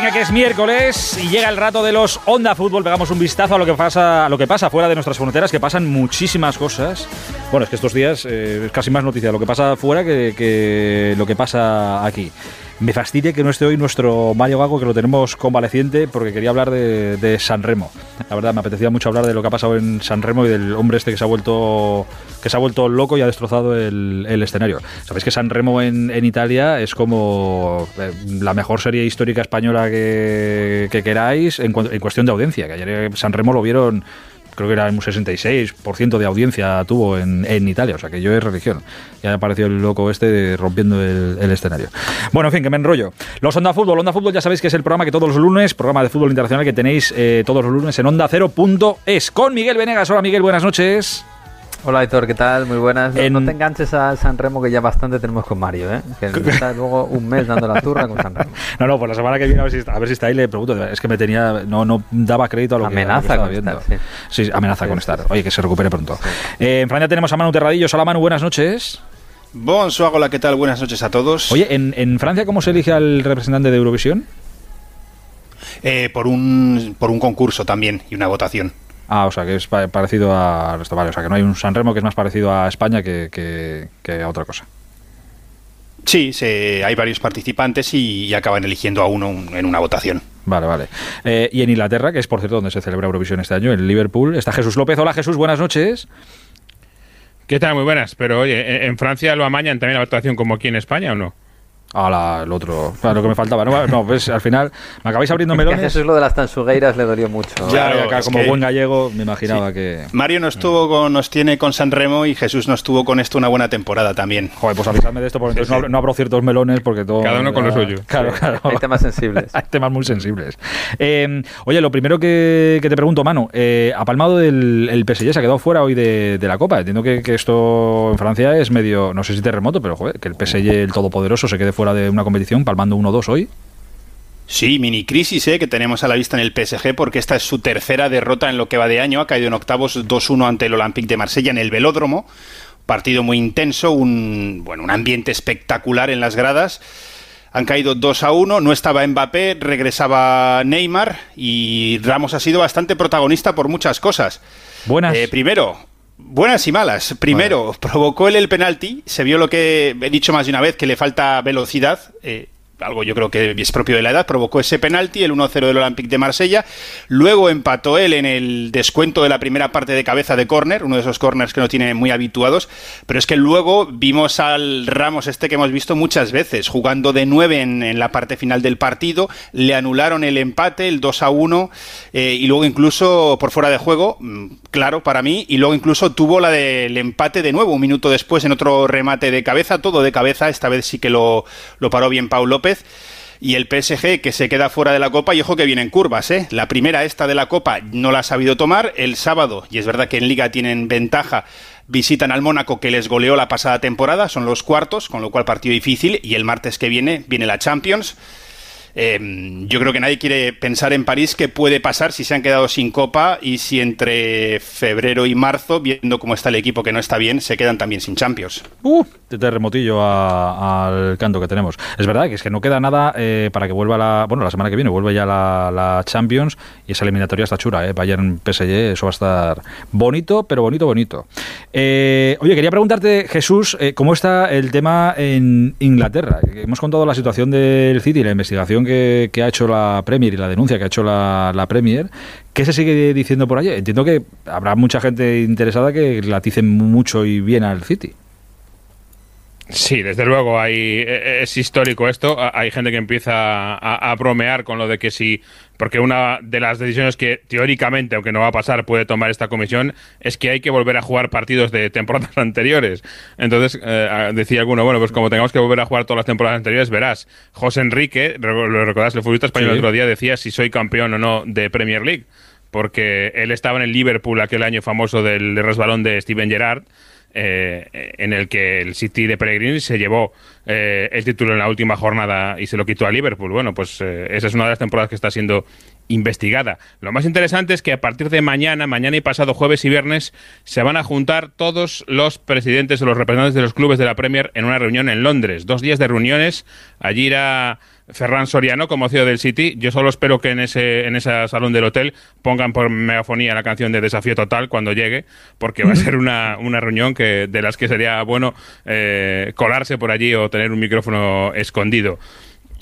Venga, que es miércoles y llega el rato de los Onda Fútbol. Pegamos un vistazo a lo que pasa, a lo que pasa fuera de nuestras fronteras, que pasan muchísimas cosas. Bueno, es que estos días eh, es casi más noticia lo que pasa fuera que, que lo que pasa aquí. Me fastidia que no esté hoy nuestro Mario Gago, que lo tenemos convaleciente, porque quería hablar de, de San Remo. La verdad, me apetecía mucho hablar de lo que ha pasado en San Remo y del hombre este que se ha vuelto que se ha vuelto loco y ha destrozado el, escenario. Sabéis que San Remo en, Italia es como eh, la mejor serie histórica española que, que queráis en, en cuestión de audiencia. Que ayer San Remo lo vieron creo que era un 66% de audiencia tuvo en, en Italia, o sea que yo es religión. Ya apareció el loco este rompiendo el, el escenario. Bueno, en fin, que me enrollo. Los Onda Fútbol, Onda Fútbol ya sabéis que es el programa que todos los lunes, programa de fútbol internacional que tenéis eh, todos los lunes en Onda Cero.es con Miguel Venegas. Hola Miguel, buenas noches. Hola Héctor, ¿qué tal? Muy buenas. No, En- no te enganches a San Remo que ya bastante tenemos con Mario, ¿eh? Que está luego un mes dando la turra con San Remo. No, no, pues la semana que viene a ver si está, a ver si está ahí le pregunto. Es que me tenía, no, no daba crédito a lo que- a lo que, Amenaza estaba con viendo. estar, sí. Sí, amenaza Sí, con sí, estar. Oye, que se recupere pronto. Eh, en Francia tenemos a Manu Terradillos. Hola Manu, buenas noches. Bonsoir, hola, ¿qué tal? Buenas noches a todos. Oye, ¿en, en Francia cómo se elige al representante de Eurovisión? Eh, por, un, por un concurso también y una votación. Ah, o sea, que es pa- parecido a esto, vale, o sea, que no hay un San Remo que es más parecido a España que, que- que a otra cosa. Sí, se- hay varios participantes y, y acaban eligiendo a uno un- en una votación. Vale, vale. Eh, y en Inglaterra, que es por cierto donde se celebra Eurovisión este año, en Liverpool, está Jesús López. Hola Jesús, buenas noches. ¿Qué tal? Muy buenas. Pero oye, ¿en- ¿en Francia lo amañan también la votación como aquí en España o no? Hola, el otro. Claro, lo que me faltaba. No, no pues al final me acabáis abriendo melones. Jesús lo de las tansugueiras le dolió mucho. Ya. Claro, Claro, acá, es como que- buen gallego, me imaginaba que. Mario nos, tuvo con, nos tiene con San Remo y Jesús nos tuvo con esto una buena temporada también. Joder, pues avisadme de esto, porque entonces no, abro, no abro ciertos melones, porque todo. Cada uno con lo ya- suyo. Claro, Sí, claro. Hay temas sensibles. Hay temas muy sensibles. Eh, oye, lo primero que, que te pregunto, Manu, eh, ha palmado del el PSG, se ha quedado fuera hoy de, de la Copa. Entiendo que, que esto en Francia es medio, no sé si terremoto, pero joder, que el PSG, el todopoderoso, se quede fuera de una competición palmando 1-2 hoy. Sí, mini crisis eh, que tenemos a la vista en el PSG porque esta es su tercera derrota en lo que va de año. Ha caído en octavos 2-1 ante el Olympique de Marsella en el Velódromo. Partido muy intenso, un, bueno, un ambiente espectacular en las gradas. Han caído 2 a 1, no estaba Mbappé, regresaba Neymar y Ramos ha sido bastante protagonista por muchas cosas. Buenas. Eh, primero, buenas y malas. Primero, provocó él el penalti. Se vio lo que he dicho más de una vez, que le falta velocidad. eh, algo yo creo que es propio de la edad, provocó ese penalti, el 1-0 del Olympique de Marsella. Luego empató él en el descuento de la primera parte de cabeza de córner, uno de esos corners que no tiene muy habituados. Pero es que luego vimos al Ramos este que hemos visto muchas veces, jugando de 9 en, en la parte final del partido. Le anularon el empate, el 2-1, eh, y luego incluso por fuera de juego, mm, claro, para mí, y luego incluso tuvo la del empate de nuevo, un minuto después en otro remate de cabeza, todo de cabeza, esta vez sí que lo, lo paró bien Pau López. Y el PSG que se queda fuera de la Copa, y ojo que vienen curvas, ¿eh? La primera esta de la Copa no la ha sabido tomar, el sábado, y es verdad que en Liga tienen ventaja, visitan al Mónaco que les goleó la pasada temporada, son los cuartos, con lo cual partido difícil, y el martes que viene viene la Champions. Eh, yo creo que nadie quiere pensar en París qué puede pasar si se han quedado sin copa y si entre febrero y marzo, viendo cómo está el equipo que no está bien, se quedan también sin Champions. Uh, terremotillo al canto que tenemos. Es verdad que es que no queda nada eh, para que vuelva la. Bueno, la semana que viene vuelve ya la, Champions y esa eliminatoria está chula, ¿eh? Bayern PSG, eso va a estar bonito, pero bonito, bonito. Eh, oye, quería preguntarte, Jesús, eh, ¿cómo está el tema en Inglaterra? Hemos contado la situación del City, la investigación que, ha hecho la Premier y la denuncia que ha hecho la, la Premier. ¿Qué se sigue diciendo por allí? Entiendo que habrá mucha gente interesada que laticen mucho y bien al City. Sí, desde luego hay, e- es histórico esto. Ha- Hay gente que empieza a, a bromear con lo de que si, porque una de las decisiones que teóricamente, aunque no va a pasar, puede tomar esta comisión es que hay que volver a jugar partidos de temporadas anteriores. Entonces, eh, decía alguno, bueno, pues como tengamos que volver a jugar todas las temporadas anteriores, verás, José Enrique, lo recordás, el futbolista español Sí. el otro día decía si soy campeón o no de Premier League, porque él estaba en el Liverpool aquel año famoso del resbalón de Steven Gerrard eh, en el que el City de Pellegrini se llevó eh, el título en la última jornada y se lo quitó a Liverpool. Bueno, pues eh, esa es una de las temporadas que está siendo investigada. Lo más interesante es que a partir de mañana, mañana y pasado jueves y viernes, se van a juntar todos los presidentes o los representantes de los clubes de la Premier en una reunión en Londres. Dos días de reuniones. Allí irá Ferran Soriano como CEO del City. Yo solo espero que en ese, en ese salón del hotel pongan por megafonía la canción de Desafío Total cuando llegue, porque va a ser una, una reunión que, de las que sería bueno eh, colarse por allí o tener un micrófono escondido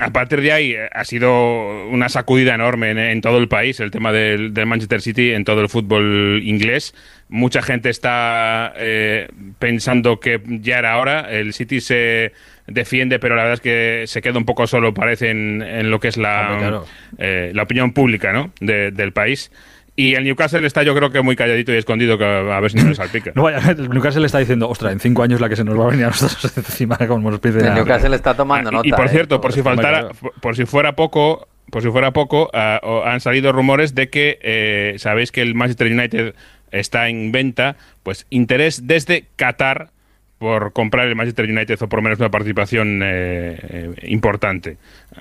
a partir de ahí eh, ha sido una sacudida enorme en, todo el país el tema del, Manchester City, en todo el fútbol inglés. Mucha gente está eh, pensando que ya era hora. El City se defiende, pero la verdad es que se queda un poco solo, parece, en, lo que es la, eh, la opinión pública ¿no? del país. Y el Newcastle está, yo creo que muy calladito y escondido, que a ver si no le salpica. no, vaya, el Newcastle está diciendo, ostras, en cinco años la que se nos va a venir a nosotros encima como nos pide. El Newcastle está tomando nota. Y, por ¿eh? cierto, por si faltara, por, si fuera poco, por si fuera poco, ah, han salido rumores de que eh, sabéis que el Manchester United está en venta, pues interés desde Qatar por comprar el Manchester United o por menos una participación eh, eh, importante.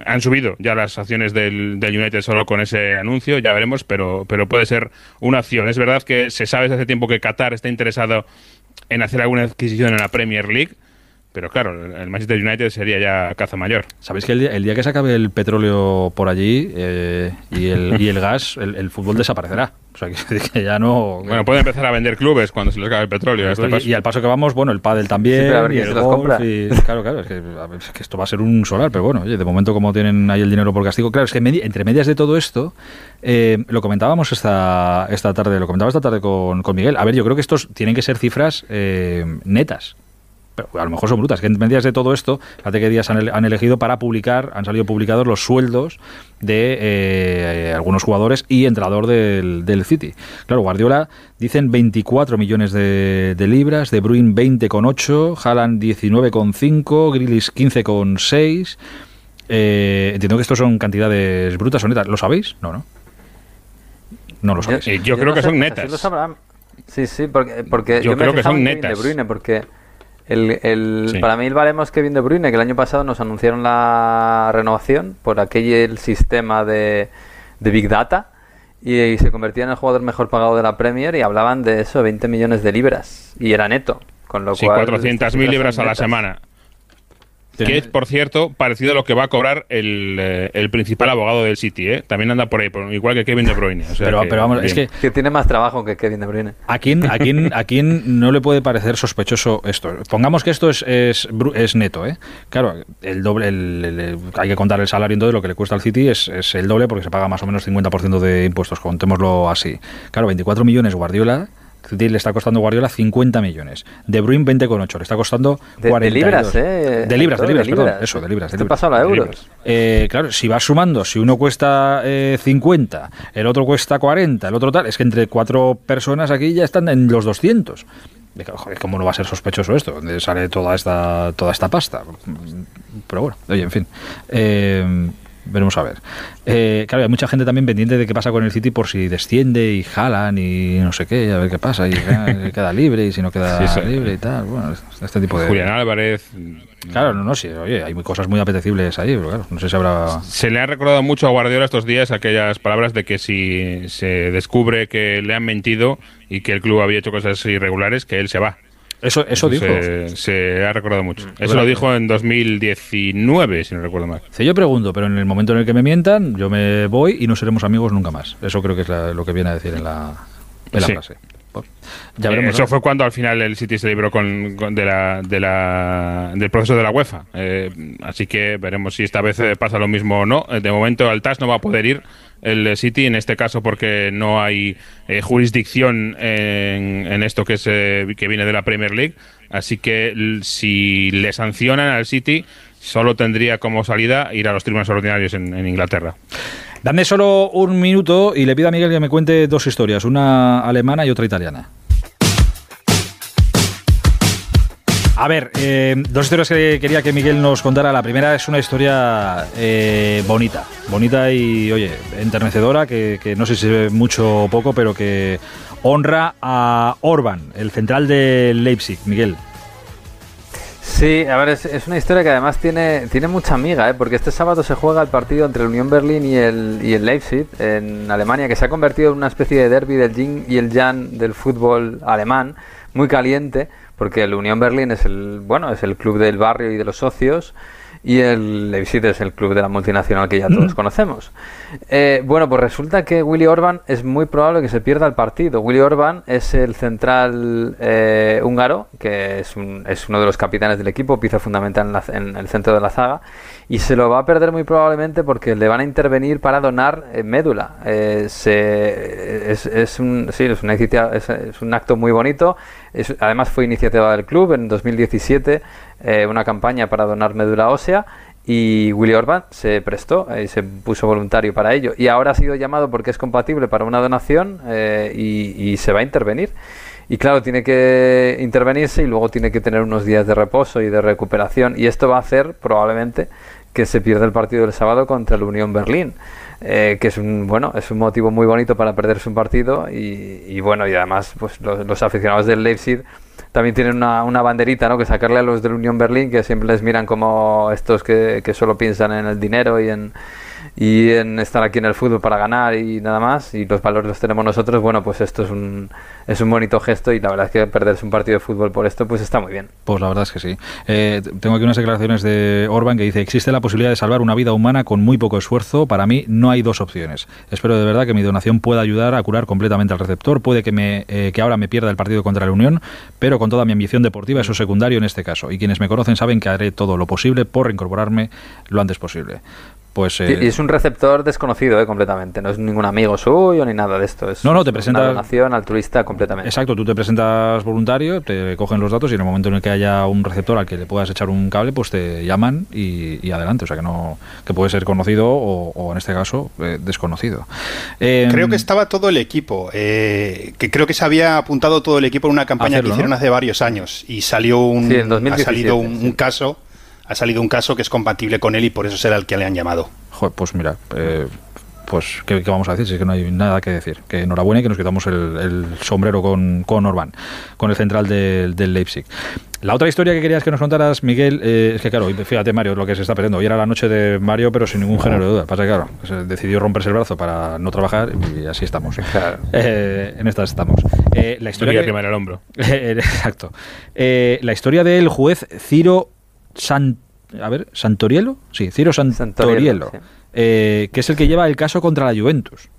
Han subido ya las acciones del, United solo con ese anuncio, ya veremos, pero, pero puede ser una acción. Es verdad que se sabe desde hace tiempo que Qatar está interesado en hacer alguna adquisición en la Premier League. Pero claro, el Manchester United sería ya caza mayor. Sabéis que el día, que se acabe el petróleo por allí eh, y, el, y el gas, el, fútbol desaparecerá. O sea, que, ya no... Bueno, puede empezar a vender clubes cuando se les acabe el petróleo. Este y, al paso que vamos, bueno, el pádel también, y el golf, y, claro, claro, es que, esto va a ser un solar, pero bueno, oye, de momento como tienen ahí el dinero por castigo, claro, es que entre medias de todo esto, eh, lo comentábamos esta, esta tarde, lo comentaba esta tarde con, con Miguel, a ver, yo creo que estos tienen que ser cifras eh, netas, pero a lo mejor son brutas, que en medias de todo esto, fíjate qué días han, elegido para publicar, han salido publicados los sueldos de eh, algunos jugadores y entrenador del, del, City. Claro, Guardiola dicen 24 millones de, libras, De Bruyne 20,8, Haaland 19,5, Grealish 15,6. Eh, entiendo que estos son cantidades brutas o netas. ¿Lo sabéis? No, ¿no? No lo sabéis. Yo, yo, creo que son netas. Sí, sí, porque, porque yo, creo que son netas. De Bruyne, porque el, el Para mí el baremo es Kevin De Bruyne, que el año pasado nos anunciaron la renovación por aquel sistema de, de Big Data y, se convertía en el jugador mejor pagado de la Premier y hablaban de eso, 20 millones de libras y era neto. Con lo sí, cual, 400.000 libras a la semana. Que es, por cierto, parecido a lo que va a cobrar el, eh, el principal abogado del City, ¿eh? También anda por ahí, igual que Kevin De Bruyne. pero, pero, vamos, es que, que... tiene más trabajo que Kevin De Bruyne. ¿A quién, a quién, a quién no le puede parecer sospechoso esto? Pongamos que esto es, es, es neto, ¿eh? Claro, el doble, el, hay que contar el salario entonces, lo que le cuesta al City es, es el doble porque se paga más o menos 50% de impuestos, contémoslo así. Claro, 24 millones Guardiola le está costando Guardiola 50 millones. De Bruyne 20,8. Le está costando de, 42. De libras, ¿eh? De libras, de libras, perdón. Eso, de libras. De libras. pasado a euros. Eh, claro, si vas sumando, si uno cuesta eh, 50, el otro cuesta 40, el otro tal, es que entre cuatro personas aquí ya están en los 200. Joder, ¿cómo no va a ser sospechoso esto? ¿Dónde sale toda esta, toda esta pasta? Pero bueno, oye, en fin. Eh, veremos a ver. Eh, claro, hay mucha gente también pendiente de qué pasa con el City por si desciende y jalan y no sé qué, a ver qué pasa, y queda libre y si no queda libre y tal. Bueno, este tipo de. Julián Álvarez. Claro, no, no, sí, oye, hay cosas muy apetecibles ahí, pero claro, no sé si habrá. Se le ha recordado mucho a Guardiola estos días aquellas palabras de que si se descubre que le han mentido y que el club había hecho cosas irregulares, que él se va. Eso, eso dijo. Se, ha recordado mucho. Mm. Eso lo dijo en 2019, si no recuerdo mal. Sí, yo pregunto, pero en el momento en el que me mientan, yo me voy y no seremos amigos nunca más. Eso creo que es lo que viene a decir en la, en la frase. Pues, ya veremos, eso fue cuando al final el City se libró con, de la, de la, del proceso de la UEFA. Eh, así que veremos si esta vez eh, pasa lo mismo o no. De momento el TAS no va a poder ir el City, en este caso porque no hay eh, jurisdicción en, esto que, es, eh, que viene de la Premier League. Así que si le sancionan al City, solo tendría como salida ir a los tribunales ordinarios en, en Inglaterra. Dame solo un minuto y le pido a Miguel que me cuente dos historias, una alemana y otra italiana. A ver, eh, dos historias que quería que Miguel nos contara. La primera es una historia eh, bonita, bonita y, oye, enternecedora, que, no sé si ve mucho o poco, pero que honra a Orban, el central de Leipzig. Miguel. Sí, a ver, es, una historia que además tiene, tiene mucha amiga, ¿eh? porque este sábado se juega el partido entre el Unión Berlín y el, y el Leipzig en Alemania, que se ha convertido en una especie de derby del Yin y el Jan del fútbol alemán, muy caliente porque el Unión Berlín es el, bueno, es el club del barrio y de los socios y el Leipzig es el club de la multinacional que ya todos conocemos. Eh, bueno, pues resulta que Willy Orban es muy probable que se pierda el partido. Willy Orban es el central eh, húngaro, que es, un, es, uno de los capitanes del equipo, pieza fundamental en, el centro de la zaga, y se lo va a perder muy probablemente porque le van a intervenir para donar eh, médula. Se, es, es, un, sí, es, es, un acto muy bonito. además fue iniciativa del club en 2017 eh, una campaña para donar médula ósea y Willy Orban se prestó y se puso voluntario para ello. Y ahora ha sido llamado porque es compatible para una donación eh, y, se va a intervenir. Y claro, tiene que intervenirse y luego tiene que tener unos días de reposo y de recuperación. Y esto va a hacer probablemente que se pierda el partido del sábado contra el Unión Berlín. Eh, que es un bueno es un motivo muy bonito para perderse un partido y, bueno y además pues los, aficionados del Leipzig también tienen una, banderita, ¿no? Que sacarle a los del Unión Berlín, que siempre les miran como estos que solo piensan en el dinero y en, y en estar aquí en el fútbol para ganar y nada más, y los valores los tenemos nosotros, bueno, pues esto es un, es un bonito gesto y la verdad es que perderse un partido de fútbol por esto, pues está muy bien. Pues la verdad es que sí. Eh, tengo aquí unas declaraciones de Orban que dice, existe la posibilidad de salvar una vida humana con muy poco esfuerzo, para mí no hay dos opciones. Espero de verdad que mi donación pueda ayudar a curar completamente al receptor, puede que, me, eh, que ahora me pierda el partido contra la Unión, pero con toda mi ambición deportiva eso es secundario en este caso, y quienes me conocen saben que haré todo lo posible por reincorporarme lo antes posible. Pues, y eh, es un receptor desconocido eh, completamente, no es ningún amigo suyo ni nada de esto. Es no, no, te presentas. Una donación altruista completamente. Exacto, tú te presentas voluntario, te cogen los datos y en el momento en el que haya un receptor al que le puedas echar un cable, pues te llaman y, adelante. O sea que no que puede ser conocido o, en este caso eh, desconocido. creo que estaba todo el equipo, que creo que se había apuntado todo el equipo en una campaña que hicieron hace varios años y salió un, ha salido un caso ha salido un caso que es compatible con él y por eso será el que le han llamado. pues mira, eh, pues ¿qué, vamos a decir? Si es que no hay nada que decir. Que enhorabuena y que nos quitamos el, sombrero con, con Orban, con el central del, Leipzig. La otra historia que querías que nos contaras, Miguel, eh, es que claro, fíjate Mario, lo que se está perdiendo. Hoy era la noche de Mario, pero sin ningún género de duda. Pasa que claro, se decidió romperse el brazo para no trabajar y así estamos. Eh, en estas estamos. la historia que, el hombro. exacto. la historia del juez Ciro San, a ver, Santorielo, sí, Ciro Santorielo, eh, que es el que lleva el caso contra la Juventus.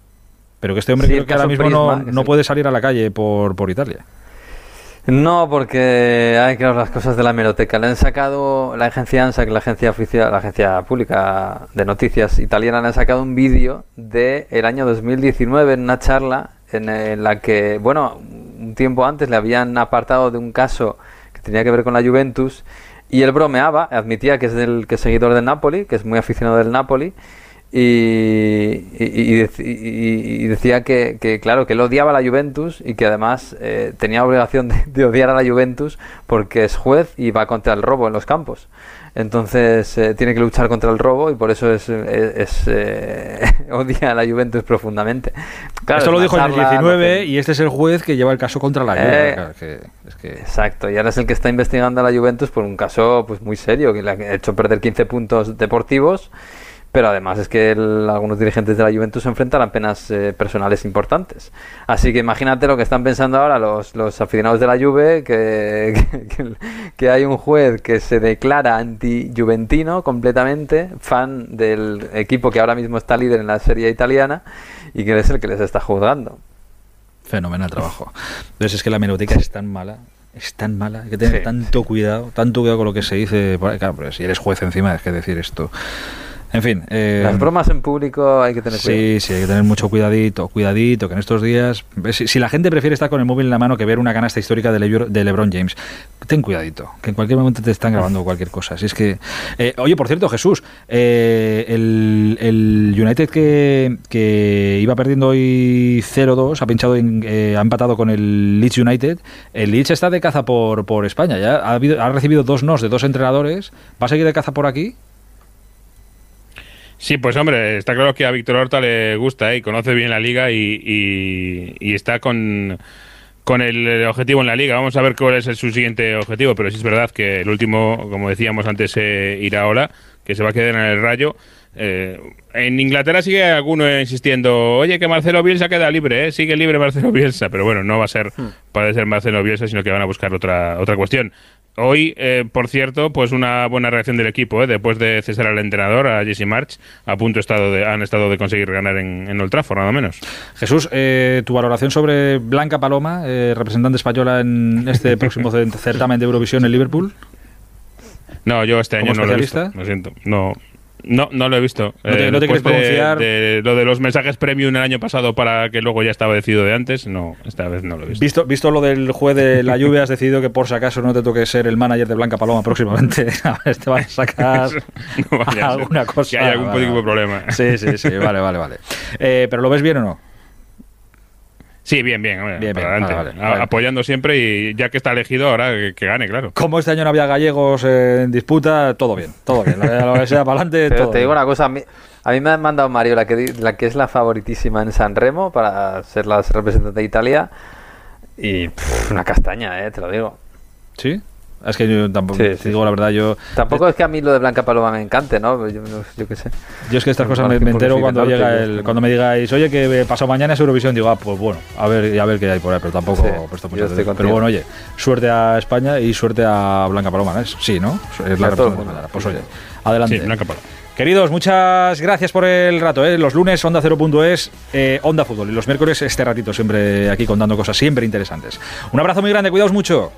Pero que este hombre creo que ahora mismo no, puede salir a la calle por, por Italia. No, porque hay que las cosas de la hemeroteca. Le han sacado la agencia ANSA, que la agencia oficial, la agencia pública de noticias italiana, le han sacado un vídeo de el año 2019 en una charla en la que, bueno, un tiempo antes le habían apartado de un caso que tenía que ver con la Juventus y él bromeaba, admitía que es, del, que es seguidor del Napoli, que es muy aficionado del Napoli, y, decía que, claro, que él odiaba a la Juventus y que además eh, tenía obligación de, odiar a la Juventus porque es juez y va contra el robo en los campos. Entonces eh, tiene que luchar contra el robo y por eso es, eh, odia a la Juventus profundamente. Esto lo dijo en el 19 y este es el juez que lleva el caso contra la Juventus. Exacto, y ahora es el que está investigando a la Juventus por un caso pues muy serio que le ha hecho perder 15 puntos deportivos pero además es que algunos dirigentes de la Juventus se enfrentan a penas eh, personales importantes. Así que imagínate lo que están pensando ahora los, los aficionados de la Juve, que, que, hay un juez que se declara anti-juventino completamente, fan del equipo que ahora mismo está líder en la serie italiana y que es el que les está juzgando. Fenomenal trabajo. Entonces es que la meroteca es tan mala es tan mala, hay que tener tanto cuidado, tanto cuidado con lo que se dice. Claro, pero si eres juez encima, es que decir esto. En fin. Eh, Las bromas en público hay que tener cuidado. Sí, sí, hay que tener mucho cuidadito, cuidadito, que en estos días. Si, la gente prefiere estar con el móvil en la mano que ver una canasta histórica de, LeBron James, ten cuidadito, que en cualquier momento te están grabando cualquier cosa. Si es que. Eh, oye, por cierto, Jesús, eh, el, United que, que, iba perdiendo hoy 0-2, ha pinchado, ha empatado con el Leeds United. El Leeds está de caza por, por España, ya ha, ha recibido dos nos de dos entrenadores. ¿Va a seguir de caza por aquí? Sí, pues hombre, está claro que a Víctor Horta le gusta ¿eh? y conoce bien la liga y, está con, con el objetivo en la liga. Vamos a ver cuál es su siguiente objetivo, pero sí es verdad que el último, como decíamos antes, eh, irá ahora, que se va a quedar en el rayo. Eh, en Inglaterra sigue alguno insistiendo, oye, que Marcelo Bielsa queda libre, ¿eh? sigue libre Marcelo Bielsa, pero bueno, no va a ser, hmm. puede ser Marcelo Bielsa, sino que van a buscar otra, otra cuestión. Hoy, eh, por cierto, pues una buena reacción del equipo, ¿eh? después de cesar al entrenador, a Jesse March, a punto estado de, han estado de conseguir ganar en, en Old Trafford, nada menos. Jesús, eh, tu valoración sobre Blanca Paloma, representante española en este próximo certamen de Eurovisión en Liverpool. No, yo este año no lo he visto, lo siento. No, no, no lo he visto. ¿No te, eh, quieres pronunciar? De, lo de los mensajes premium el año pasado para que luego ya estaba decidido de antes, no, esta vez no lo he visto. Visto, visto lo del juez de la lluvia, has decidido que por si acaso no te toque ser el manager de Blanca Paloma próximamente. A ver, te vas a sacar alguna cosa. Que hay algún tipo de problema. Sí, sí, sí, vale, vale, vale. Eh, ¿Pero lo ves bien o no? Sí, bien, bien. Apoyando siempre y ya que está elegido, ahora que, gane, claro. Como este año no había gallegos en disputa, todo bien, todo bien. Lo que sea para adelante, Pero te digo una cosa, a mí, me ha mandado Mario, la que, la que es la favoritísima en San Remo para ser la representante de Italia. Y una castaña, eh, te lo digo. ¿Sí? Es que yo tampoco, digo la verdad, yo... Tampoco es que a mí lo de Blanca Paloma me encante, ¿no? Yo, qué sé. Yo es que estas cosas me, entero cuando llega el, cuando me digáis, oye, que pasado mañana es Eurovisión, digo, ah, pues bueno, a ver, a ver qué hay por ahí, pero tampoco presto mucho Pero bueno, oye, suerte a España y suerte a Blanca Paloma, ¿no? Sí, ¿no? Es la Pues oye, adelante. Sí, Blanca Paloma. Queridos, muchas gracias por el rato. ¿eh? Los lunes Onda 0.es, eh, Onda Fútbol. Y los miércoles este ratito siempre aquí contando cosas siempre interesantes. Un abrazo muy grande, cuidaos mucho.